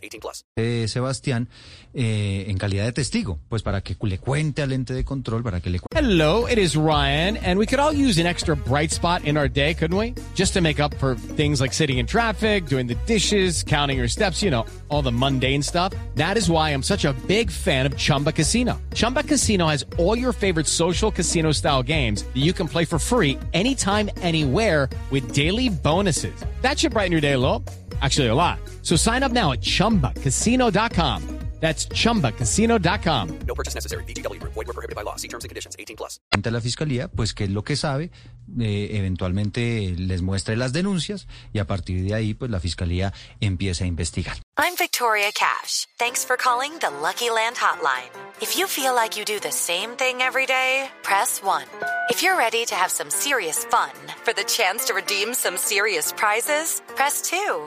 18 plus. Eh, Sebastián, eh, en calidad de testigo, pues para que le cuente al ente de control, para que le cuente. Hello, it is Ryan, and we could all use an extra bright spot in our day, couldn't we? Just to make up for things like sitting in traffic, doing the dishes, counting your steps, you know, all the mundane stuff. That is why I'm such a big fan of Chumba Casino. Chumba Casino has all your favorite social casino style games that you can play for free anytime, anywhere with daily bonuses. That should brighten your day a little. Actually, a lot. So sign up now at chumbacasino.com. That's chumbacasino.com. No purchase necessary. VGW. Void were prohibited by law. See terms and conditions. 18 plus. ante la fiscalía, pues qué es lo que sabe, eh, eventualmente les muestre las denuncias y a partir de ahí, pues la fiscalía empieza a investigar. I'm Victoria Cash. Thanks for calling the Lucky Land Hotline. If you feel like you do the same thing every day, press 1. If you're ready to have some serious fun for the chance to redeem some serious prizes, press 2.